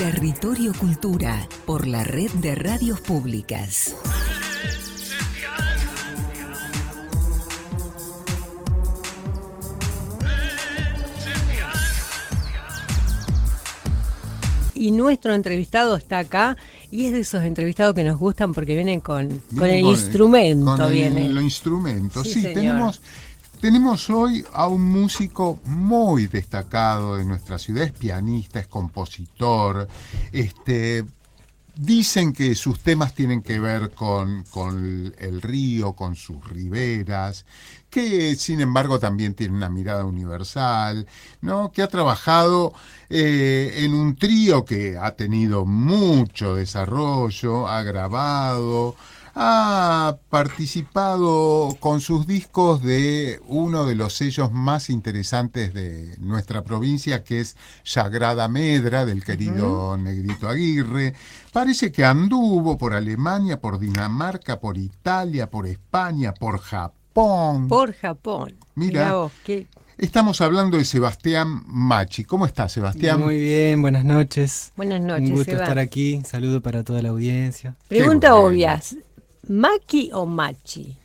Territorio Cultura por la red de radios públicas. Y nuestro entrevistado está acá y es de esos entrevistados que nos gustan porque vienen con, con el instrumento. Con viene. el, instrumento, Sí, sí, tenemos, tenemos hoy a un músico muy destacado de nuestra ciudad, es pianista, es compositor, este, dicen que sus temas tienen que ver con, el río, con sus riberas, que sin embargo también tiene una mirada universal, ¿no? que ha trabajado eh, en un trío que ha tenido mucho desarrollo, ha grabado, ha participado con sus discos de uno de los sellos más interesantes de nuestra provincia, que es Sagrada Medra, del querido Negrito Aguirre. Parece que anduvo por Alemania, por Dinamarca, por Italia, por España, por Japón. Por Japón. Mira. Mirá vos, qué- Estamos hablando de Sebastián Machi. ¿Cómo estás, Sebastián? Muy bien, buenas noches. Buenas noches, Un gusto estar aquí. Saludo para toda la audiencia. Pregunta obvia. ¿Maki o Machi?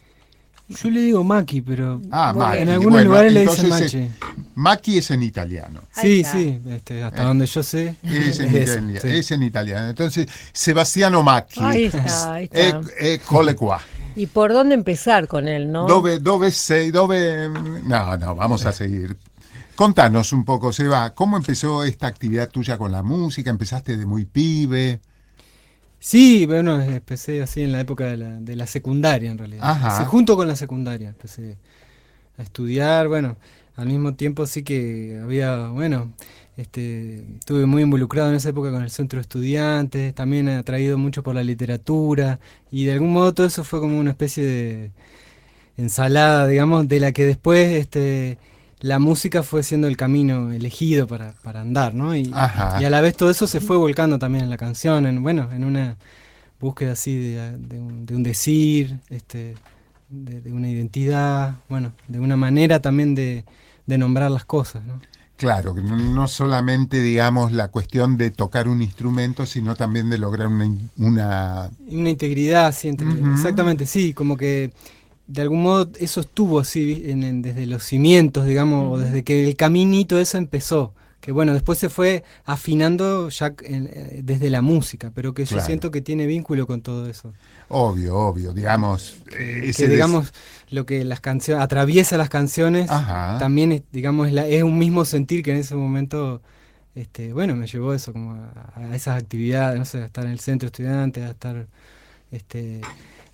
Yo le digo Maki, pero Ah, Maki. en algunos lugares le dicen Machi. eh, Maki es en italiano. Sí, está. sí, este, hasta Eh. donde yo sé. Es en, eso, italiano, sí. es en italiano. Entonces, Sebastiano Macchi. Ahí está, ahí está. Eh, eh, cole qua. ¿Y por dónde empezar con él, no? Dove, dove sei, dove... No, no, vamos a seguir. Contanos un poco, Seba, ¿cómo empezó esta actividad tuya con la música? ¿Empezaste de muy pibe? Sí, bueno, empecé así en la época de la, de la secundaria en realidad. Ajá. Junto con la secundaria, empecé a estudiar, bueno, al mismo tiempo sí que había, bueno, este, estuve muy involucrado en esa época con el centro de estudiantes, también atraído mucho por la literatura y de algún modo todo eso fue como una especie de ensalada, digamos, de la que después este, la música fue siendo el camino elegido para, para andar, ¿no? Y, Ajá. y a la vez todo eso se fue volcando también en la canción, en, bueno, en una búsqueda así de, de un, de un decir, este, de, de una identidad, bueno, de una manera también de, de nombrar las cosas, ¿no? Claro, no, solamente, digamos, la cuestión de tocar un instrumento, sino también de lograr una... una integridad, sí, exactamente, sí, como que de algún modo eso estuvo así en- en- desde los cimientos, digamos, o desde que el caminito eso empezó. Que bueno, después se fue afinando ya en- eh, desde la música, pero que yo Claro. siento que tiene vínculo con todo eso. obvio, obvio, digamos... eh, que des- digamos lo que las canciones atraviesa las canciones Ajá. también es, digamos es, la- es un mismo sentir que en ese momento este bueno me llevó eso como a, a esas actividades no sé a estar en el centro estudiante a estar este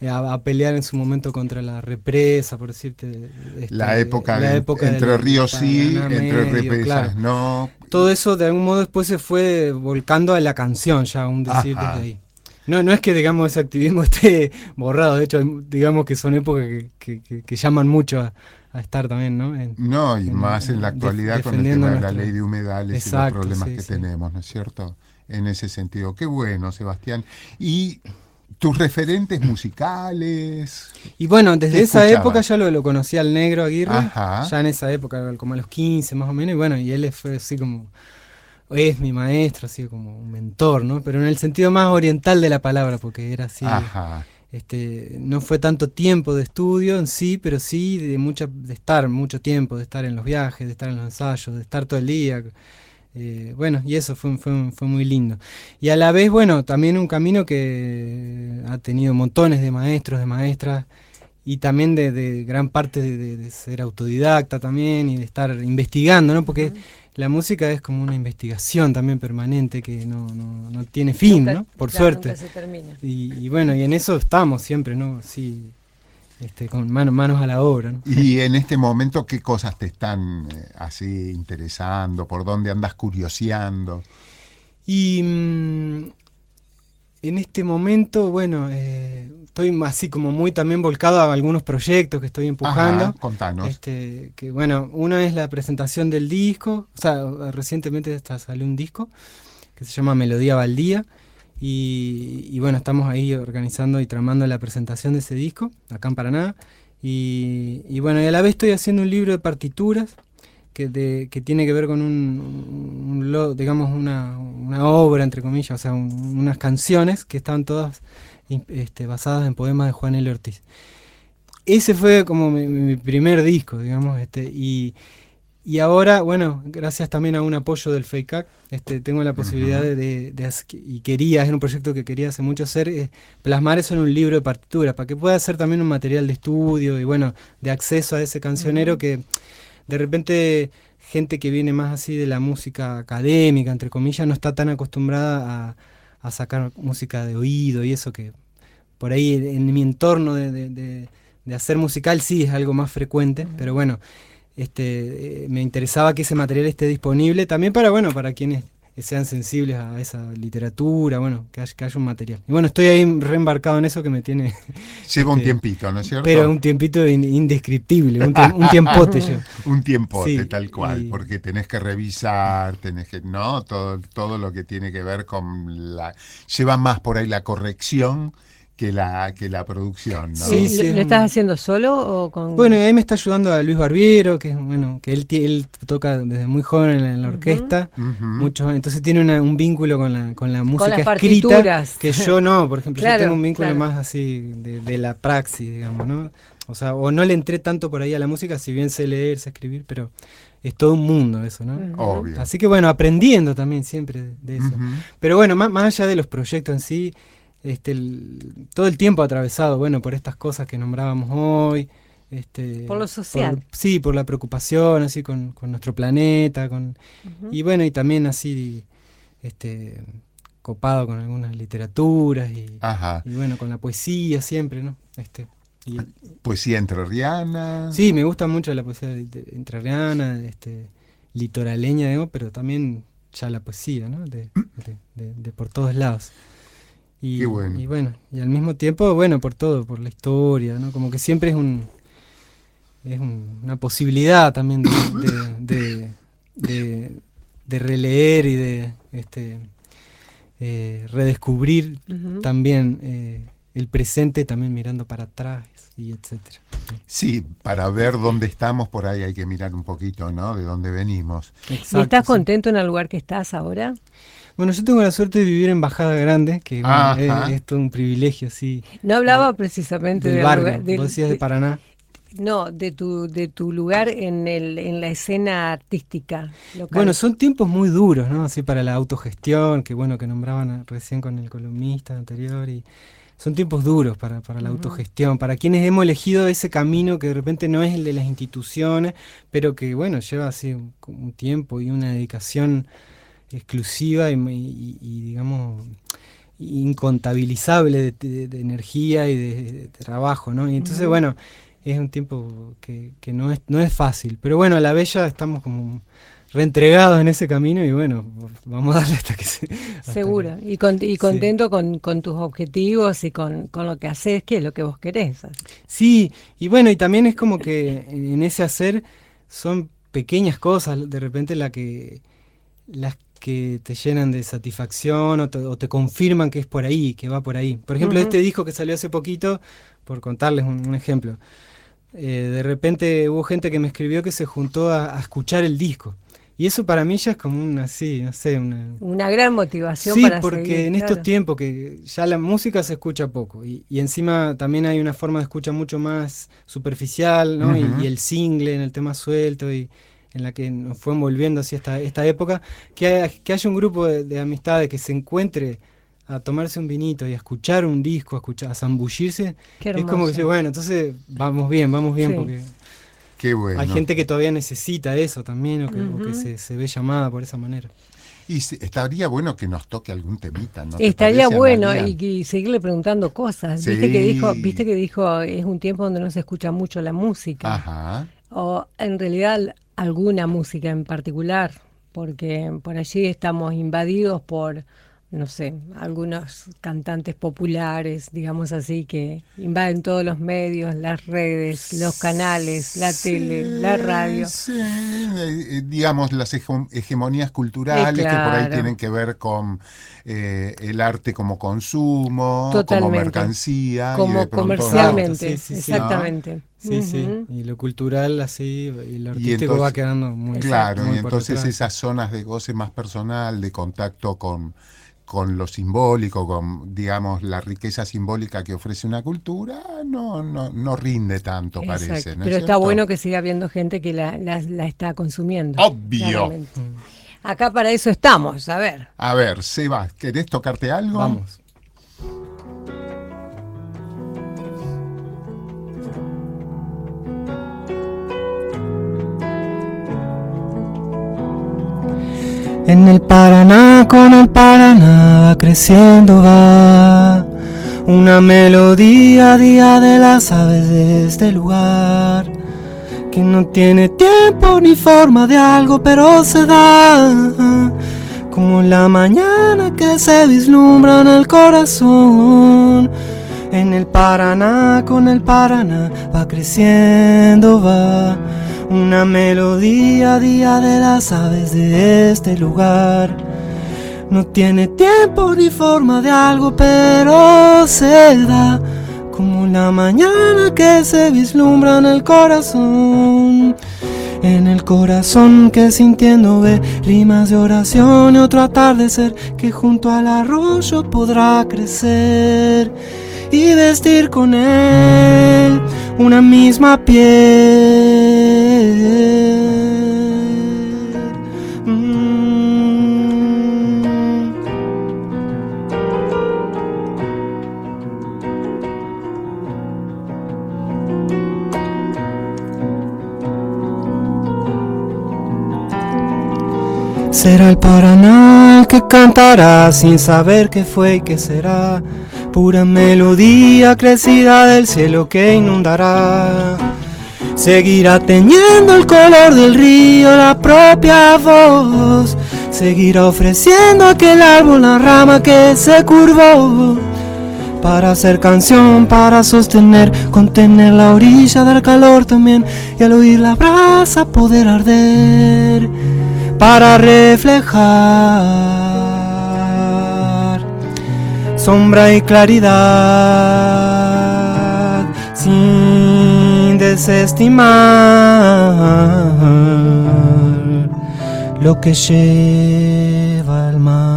a, a pelear en su momento contra la represa por decirte este, la época, la de- época entre ríos sí, entre represas claro. no. todo eso de algún modo después se fue volcando a la canción ya un decir Ajá. desde ahí no, no es que digamos ese activismo esté borrado, de hecho digamos que son épocas que, que- que- que llaman mucho a, a estar también, ¿no? En- No, y en- más en la actualidad def- con el tema de la ley de humedales Exacto, y los problemas sí, que sí. tenemos, ¿no es cierto? En ese sentido. Qué bueno, Sebastián. ¿Y tus referentes musicales? Y bueno, desde ¿Qué esa escuchabas? época ya lo, lo conocí al negro Aguirre, Ajá. ya en esa época, como a los 15 más o menos, y bueno, y él fue así como, es mi maestro, así como un mentor, ¿no? Pero en el sentido más oriental de la palabra, porque era así, Ajá. este, no fue tanto tiempo de estudio en sí, pero sí de mucha, de estar mucho tiempo, de estar en los viajes, de estar en los ensayos, de estar todo el día. Eh, bueno, y eso fue, fue, fue muy lindo. Y a la vez, bueno, también un camino que ha tenido montones de maestros, de maestras, y también de, de gran parte de, ser autodidacta también y de estar investigando, ¿no? Porque la música es como una investigación también permanente que no, no, no tiene fin, Nunca- ¿no? Por claro, suerte. nunca se termina. Y, y bueno, y en eso estamos siempre, ¿no? Sí, este, con mano- manos a la obra, ¿no? Y en este momento, ¿qué cosas te están eh, así interesando? ¿Por dónde andas curioseando? Y mm, en este momento, bueno, eh, estoy así como muy también volcado a algunos proyectos que estoy empujando. Ajá, contanos. Este, que bueno, una es la presentación del disco, o sea, recientemente hasta salió un disco que se llama Melodía Baldía. Y, y bueno, estamos ahí organizando y tramando la presentación de ese disco, acá en Paraná. Y, y bueno, y a la vez estoy haciendo un libro de partituras que, que tiene que ver con un, un lo- digamos, una, una obra, entre comillas, o sea, unas canciones que estaban todas este, basadas en poemas de Juan L. Ortiz. Ese fue como mi, primer disco, digamos, este, y, y, ahora, bueno, gracias también a un apoyo del FEICAC, este, tengo la posibilidad de, y quería, es un proyecto que quería hace mucho hacer, eh, plasmar eso en un libro de partituras, para que pueda ser también un material de estudio y bueno, de acceso a ese cancionero que de repente gente que viene más así de la música académica, entre comillas, no está tan acostumbrada a, sacar música de oído y eso que por ahí en mi entorno de, hacer musical sí es algo más frecuente, pero bueno, este, eh, me interesaba que ese material esté disponible también para, bueno, para quienes sean sensibles a esa literatura, bueno, que haya, que haya, un material. Y bueno, estoy ahí reembarcado en eso que me tiene... Lleva un este, tiempito, ¿no es cierto? Pero un tiempito indescriptible, un, tiempote yo. un tiempote, tal cual, porque tenés que revisar, tenés que, ¿no? Todo, todo lo que tiene que ver con la... Lleva más por ahí la corrección que la, que la producción. ¿no? Sí, ¿Lo, estás haciendo solo o con...? Bueno, ahí me está ayudando a Luis Barbiero, que bueno, que él, él toca desde muy joven en la, orquesta, entonces tiene un vínculo con la, con la música escrita que yo no, por ejemplo, yo tengo un vínculo más así de, la praxis, digamos, ¿no? O sea, o no le entré tanto por ahí a la música, si bien sé leer, sé escribir, pero es todo un mundo eso, ¿no? Obvio. Así que bueno, aprendiendo también siempre de, eso. Pero bueno, más, más allá de los proyectos en sí, este, todo el tiempo atravesado, bueno, por estas cosas que nombrábamos hoy. Este, por lo social. sí, por la preocupación, así, con, nuestro planeta, con, y bueno, y también así, este, copado con algunas literaturas y, bueno, con la poesía siempre, ¿no? Este, poesía entrerriana. Sí, me gusta mucho la poesía entrerriana, este, litoraleña, digamos, pero también ya la poesía, ¿no? de, de por todos lados. Y, bueno. y bueno, y al mismo tiempo, bueno, por todo, por la historia, ¿no? Como que siempre es un es una posibilidad también de, de, releer y de este eh, redescubrir también eh, el presente, también mirando para atrás y etcétera. Sí, para ver dónde estamos, por ahí hay que mirar un poquito, ¿no? De dónde venimos. estás contento en el lugar que estás ahora? Bueno, yo tengo la suerte de vivir en Bajada Grande, que es, todo un privilegio, sí. No hablaba precisamente del barrio, vos decías de, Paraná. No, de tu, de tu lugar en, el, en la escena artística local. Bueno, son tiempos muy duros, ¿no? Así para la autogestión, que bueno, que nombraban recién con el columnista anterior y son tiempos duros para, para la autogestión, para quienes hemos elegido ese camino que de repente no es el de las instituciones, pero que bueno, lleva así un tiempo y una dedicación exclusiva y, digamos, incontabilizable de, energía y de, trabajo, ¿no? Y entonces, bueno, es un tiempo que, no, es, no es fácil. Pero bueno, a la bella estamos como reentregados en ese camino y bueno, vamos a darle hasta que se... Seguro, y, y contento con, tus objetivos y con, lo que haces, que es lo que vos querés. Sí, y bueno, y también es como que en ese hacer son pequeñas cosas, de repente la que las que te llenan de satisfacción o te, confirman que es por ahí, que va por ahí. Por ejemplo, este disco que salió hace poquito, por contarles un, ejemplo, eh, de repente hubo gente que me escribió que se juntó a, escuchar el disco. Y eso para mí ya es como una, sí, no sé, una... Una gran motivación sí, porque en estos tiempos que ya la música se escucha poco y, encima también hay una forma de escucha mucho más superficial, ¿no? y, y, el single en el tema suelto y en la que nos fue envolviendo así esta, esta época, que, que haya un grupo de, amistades que se encuentre a tomarse un vinito y a escuchar un disco, a escuchar, a zambullirse, es como que dice, bueno, entonces vamos bien, vamos bien, porque Qué bueno. hay gente que todavía necesita eso también, o que, se, ve llamada por esa manera. Y estaría bueno que nos toque algún temita, ¿no? Estaría bueno y, seguirle preguntando cosas. Viste que dijo, viste que dijo, es un tiempo donde no se escucha mucho la música. Ajá. O en realidad alguna música en particular, porque por allí estamos invadidos por, no sé, algunos cantantes populares, digamos así, que invaden todos los medios, las redes, los canales, la tele, la radio. Sí. Eh, digamos, las hegemonías culturales que por ahí tienen que ver con eh, el arte como consumo, como mercancía. Como comercialmente, exactamente. Sí, sí. Y lo cultural así, y lo artístico va quedando muy Claro, y entonces esas zonas de goce más personal, de contacto con, con lo simbólico, con, digamos, la riqueza simbólica que ofrece una cultura, no, no, no rinde tanto, parece. Pero está bueno que siga habiendo gente que la, la, está consumiendo. Obvio. Acá para eso estamos, a ver. A ver, Seba, ¿querés tocarte algo? Vamos. En el Paraná, con el Paraná va creciendo va. Una melodía día de las aves de este lugar que no tiene tiempo ni forma de algo, pero se da. Como la mañana que se vislumbra en el corazón. En el Paraná, con el Paraná va creciendo va una melodía día de las aves de este lugar. No tiene tiempo ni forma de algo, pero se da como la mañana que se vislumbra en el corazón. En el corazón que sintiendo ve rimas de oración y otro atardecer que junto al arroyo podrá crecer y vestir con él una misma piel. Será el Paraná que cantará sin saber qué fue y qué será. Pura melodía crecida del cielo que inundará. Seguirá teñiendo el color del río la propia voz. Seguirá ofreciendo aquel árbol la rama que se curvó. Para hacer canción, para sostener, contener la orilla del calor también. Y al oír la brasa poder arder para reflejar sombra y claridad desestimar lo que lleva al mar.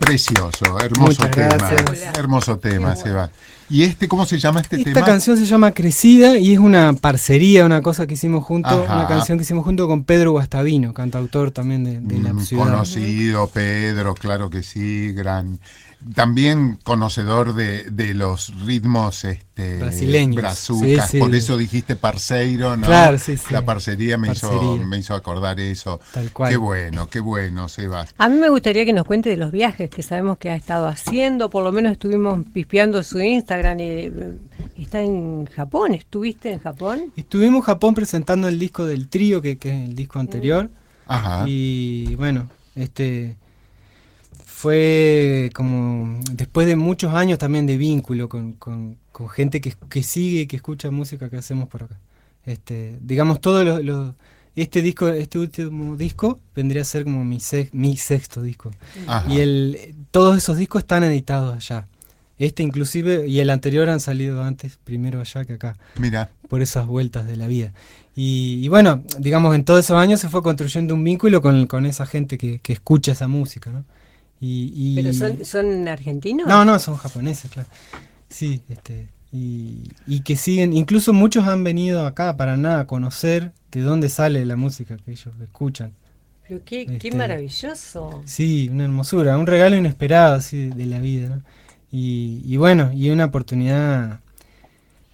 Precioso, hermoso tema. Hermoso tema, Seba. ¿Y este, cómo se llama este tema? Esta canción se llama Crecida y es una parcería, una cosa que hicimos junto, una canción que hicimos junto con Pedro Guastavino, cantautor también de, la mm, ciudad. Conocido, Pedro, claro que sí, gran también conocedor de, los ritmos este, brasileños. Brazucas, por eso dijiste parceiro, ¿no? Claro, sí, La parcería me hizo, me hizo acordar eso. Tal cual. Qué bueno, qué bueno, Sebas. A mí me gustaría que nos cuente de los viajes que sabemos que ha estado haciendo, por lo menos estuvimos pispeando su Instagram y está en Japón, ¿estuviste en Japón? Estuvimos en Japón presentando el disco del trío, que, que es el disco anterior. Ajá. Y bueno, este fue como después de muchos años también de vínculo con, con, gente que, que, sigue que escucha música que hacemos por acá. Este, digamos, todo lo, este disco, este último disco vendría a ser como mi, mi sexto disco. Y el, todos esos discos están editados allá. Este inclusive y el anterior han salido antes, primero allá que acá. Mira. Por esas vueltas de la vida. Y, bueno, digamos, en todos esos años se fue construyendo un vínculo con, con esa gente que, que escucha esa música, ¿no? Y, ¿Pero son, son argentinos? No, no, son japoneses, claro. Sí, este, y, y, que siguen, incluso muchos han venido acá para nada a conocer de dónde sale la música que ellos escuchan. Pero qué, qué este, maravilloso. Sí, una hermosura, un regalo inesperado así de, la vida, ¿no? Y, y, bueno, y una oportunidad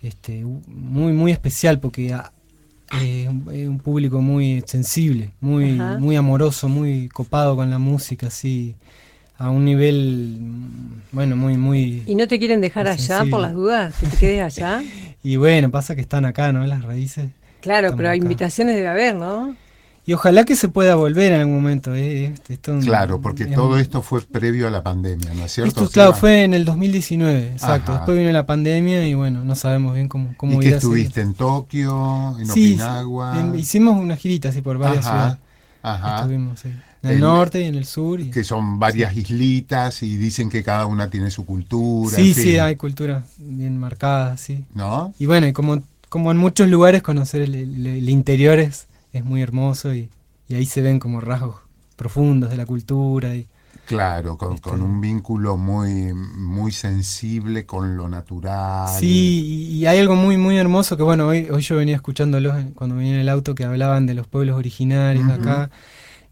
este, muy, muy especial porque es un, público muy sensible, muy, muy amoroso, muy copado con la música, así a un nivel, bueno, muy, muy... ¿Y no te quieren dejar allá por las dudas? ¿Que te quedes allá? y bueno, pasa que están acá, ¿no? Las raíces. Claro, pero invitaciones debe haber, ¿no? y ojalá que se pueda volver en algún momento. Eh, claro, porque todo esto fue previo a la pandemia, ¿no es cierto? Esto, claro, fue en el 2019, exacto. Después vino la pandemia y bueno, no sabemos bien cómo, cómo ¿Y que estuviste en Tokio, en sí, Okinawa? hicimos una girita así por varias ciudades. Ajá. Estuvimos, En el, norte y en el sur. que son varias islitas y dicen que cada una tiene su cultura. Sí, sí, hay culturas bien marcadas, sí. ¿No? Y bueno, y como, como en muchos lugares conocer el interior es es muy hermoso y, ahí se ven como rasgos profundos de la cultura. Y, Claro, con, este un vínculo muy, muy sensible con lo natural. Sí, y hay algo muy, muy hermoso que, bueno, hoy, hoy yo venía escuchándolos cuando venía en el auto que hablaban de los pueblos originarios acá,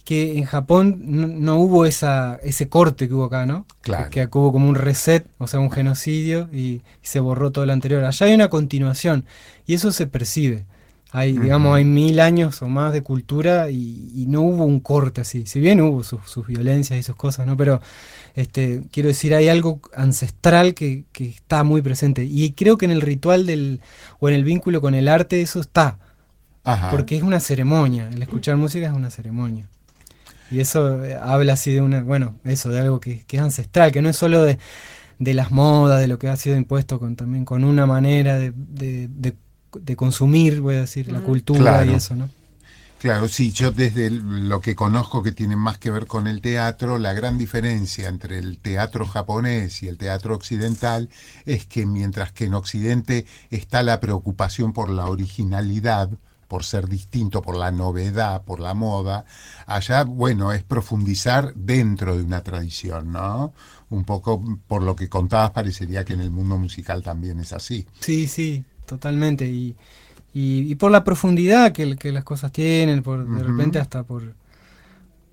que en Japón no, hubo esa, ese corte que hubo acá, ¿no? Claro. Que, hubo como un reset, o sea, un genocidio y, y se borró todo lo anterior. Allá hay una continuación y eso se percibe. Hay, digamos, hay mil años o más de cultura y, no hubo un corte así. Si bien hubo sus, violencias y sus cosas, ¿no? Pero este, quiero decir, hay algo ancestral que, está muy presente. Y creo que en el ritual del, o en el vínculo con el arte eso está. Porque es una ceremonia. El escuchar música es una ceremonia. Y eso eh, habla así de una, bueno, eso, de algo que, es ancestral, que no es solo de, las modas, de lo que ha sido impuesto con también con una manera de, de de consumir, voy a decir, la cultura y eso, ¿no? Claro, sí, yo desde lo que conozco que tiene más que ver con el teatro, la gran diferencia entre el teatro japonés y el teatro occidental es que mientras que en Occidente está la preocupación por la originalidad, por ser distinto, por la novedad, por la moda, allá, bueno, es profundizar dentro de una tradición, ¿no? Un poco por lo que contabas, parecería que en el mundo musical también es así. Sí, sí, totalmente. Y, y, por la profundidad que, que, las cosas tienen, por, de repente hasta por,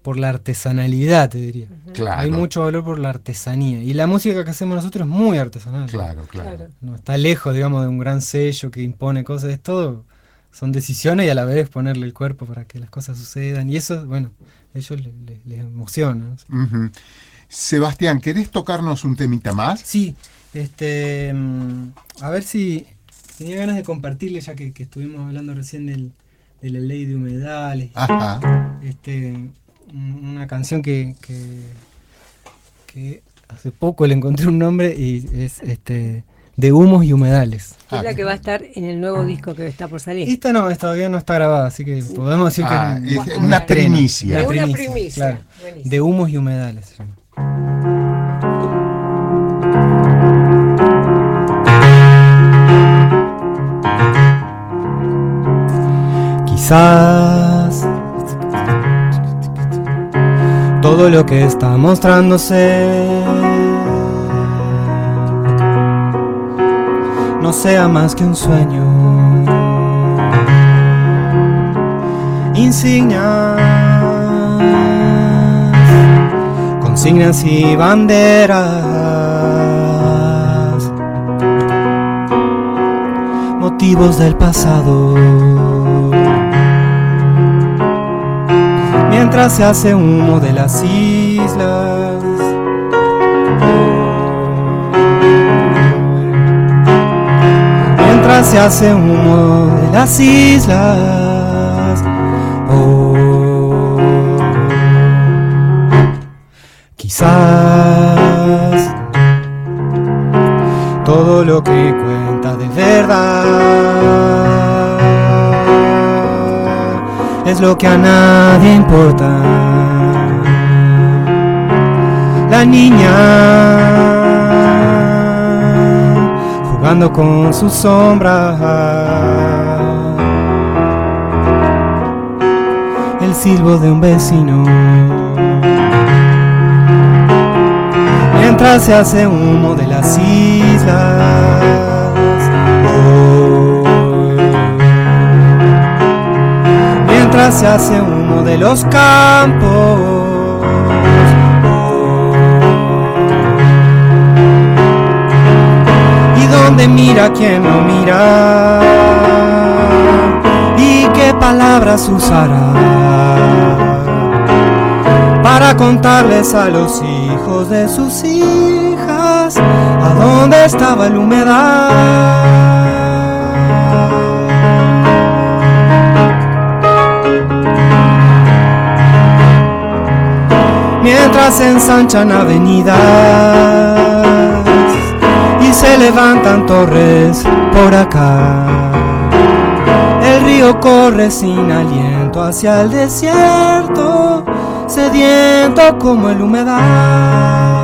por la artesanalidad, te diría. Hay mucho valor por la artesanía. Y la música que hacemos nosotros es muy artesanal. Claro, claro. No está lejos, digamos, de un gran sello que impone cosas. Es todo. Son decisiones y a la vez ponerle el cuerpo para que las cosas sucedan. Y eso, bueno, a ellos les, emociona. Sebastián, ¿querés tocarnos un temita más? Sí. Este, mm, a ver si Tenía ganas de compartirle, ya que, estuvimos hablando recién del, de la ley de humedales. Este, una canción que, que, hace poco le encontré un nombre y es este de humos y humedales. Es la que va a estar en el nuevo disco que está por salir. Esta no, esta todavía no está grabada, así que podemos decir que ah, es una, primicia. Una primicia, de humos y humedales. Quizás todo lo que está mostrándose no sea más que un sueño. Insignias, consignas y banderas, motivos del pasado. mientras se hace humo de las islas. Se hace humo de las islas. Oh, quizás todo lo que cuenta de verdad es lo que a nadie importa. La niña jugando con sus sombras. El silbo de un vecino. Mientras se hace humo de las islas. se hace uno de los campos. Donde mira quien no mira. Y qué palabras usará para contarles a los hijos de sus hijas a dónde estaba la humedad. mientras ensanchan avenidas se levantan torres por acá. El río corre sin aliento hacia el desierto, sediento como el humedad.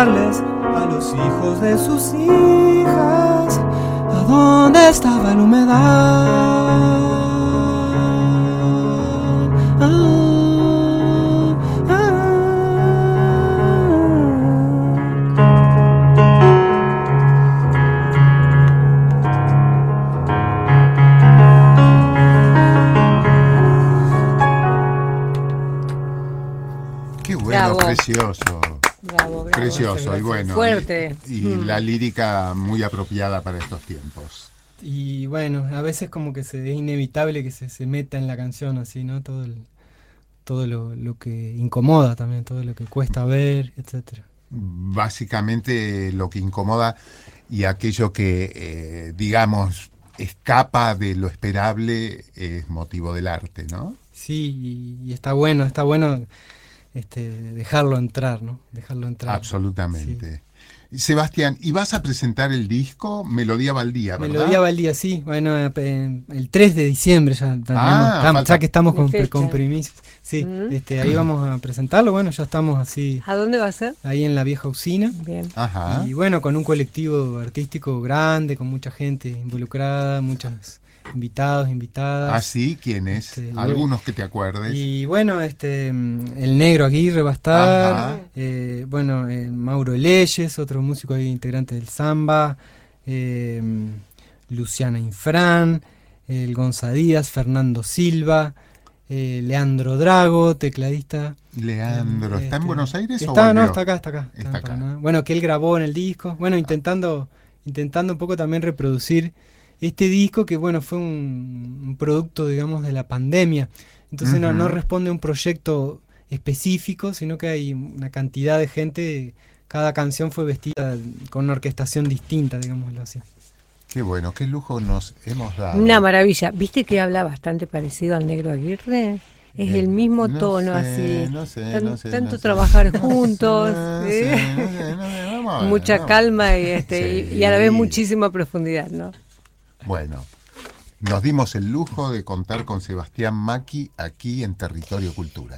A los hijos de sus hijas a dónde estaba la humedad. Precioso. Precioso y bueno. Fuerte. Y, mm. la lírica muy apropiada para estos tiempos. Y bueno, a veces como que se, es inevitable que se, se meta en la canción así, ¿no? Todo, todo lo, que incomoda también, todo lo que cuesta ver, etcétera. Básicamente lo que incomoda y aquello que, eh, digamos, escapa de lo esperable es motivo del arte, ¿no? Sí, y está bueno, está bueno este, dejarlo entrar, ¿no? Dejarlo entrar. Absolutamente. Sebastián, ¿y vas a presentar el disco Melodía Valdía, verdad? Melodía Valdía, sí. Bueno, eh, el 3 de diciembre ya, ah, ya que estamos con, con Sí, este, ahí vamos a presentarlo. Bueno, ya estamos así. ¿A dónde va a ser? Ahí en la vieja usina. Bien. Ajá. Y bueno, con un colectivo artístico grande, con mucha gente involucrada, muchas invitados, invitadas. Ah, sí, ¿quiénes? Este, Algunos que te acuerdes. Y bueno, este el negro Aguirre va a estar, eh, bueno, Mauro Leyes, otro músico ahí integrante del Samba, eh, Luciana Infran, el Gonza Díaz, Fernando Silva, eh, Leandro Drago, tecladista. Leandro, ¿está en este, Buenos Aires está, No, está acá, está acá. Está acá. Bueno, que él grabó en el disco. Bueno, intentando, intentando un poco también reproducir este disco que bueno fue un, producto digamos de la pandemia entonces no, no, responde a un proyecto específico sino que hay una cantidad de gente cada canción fue vestida con una orquestación distinta digámoslo así Qué bueno, qué lujo nos hemos dado. Una maravilla. ¿Viste que habla bastante parecido al Negro Aguirre? Es el mismo tono así. No sé, no sé, tanto trabajar juntos. Mucha calma y, este, y, a la vez muchísima profundidad, ¿no? Bueno, nos dimos el lujo de contar con Sebastián Maki aquí en Territorio Cultura.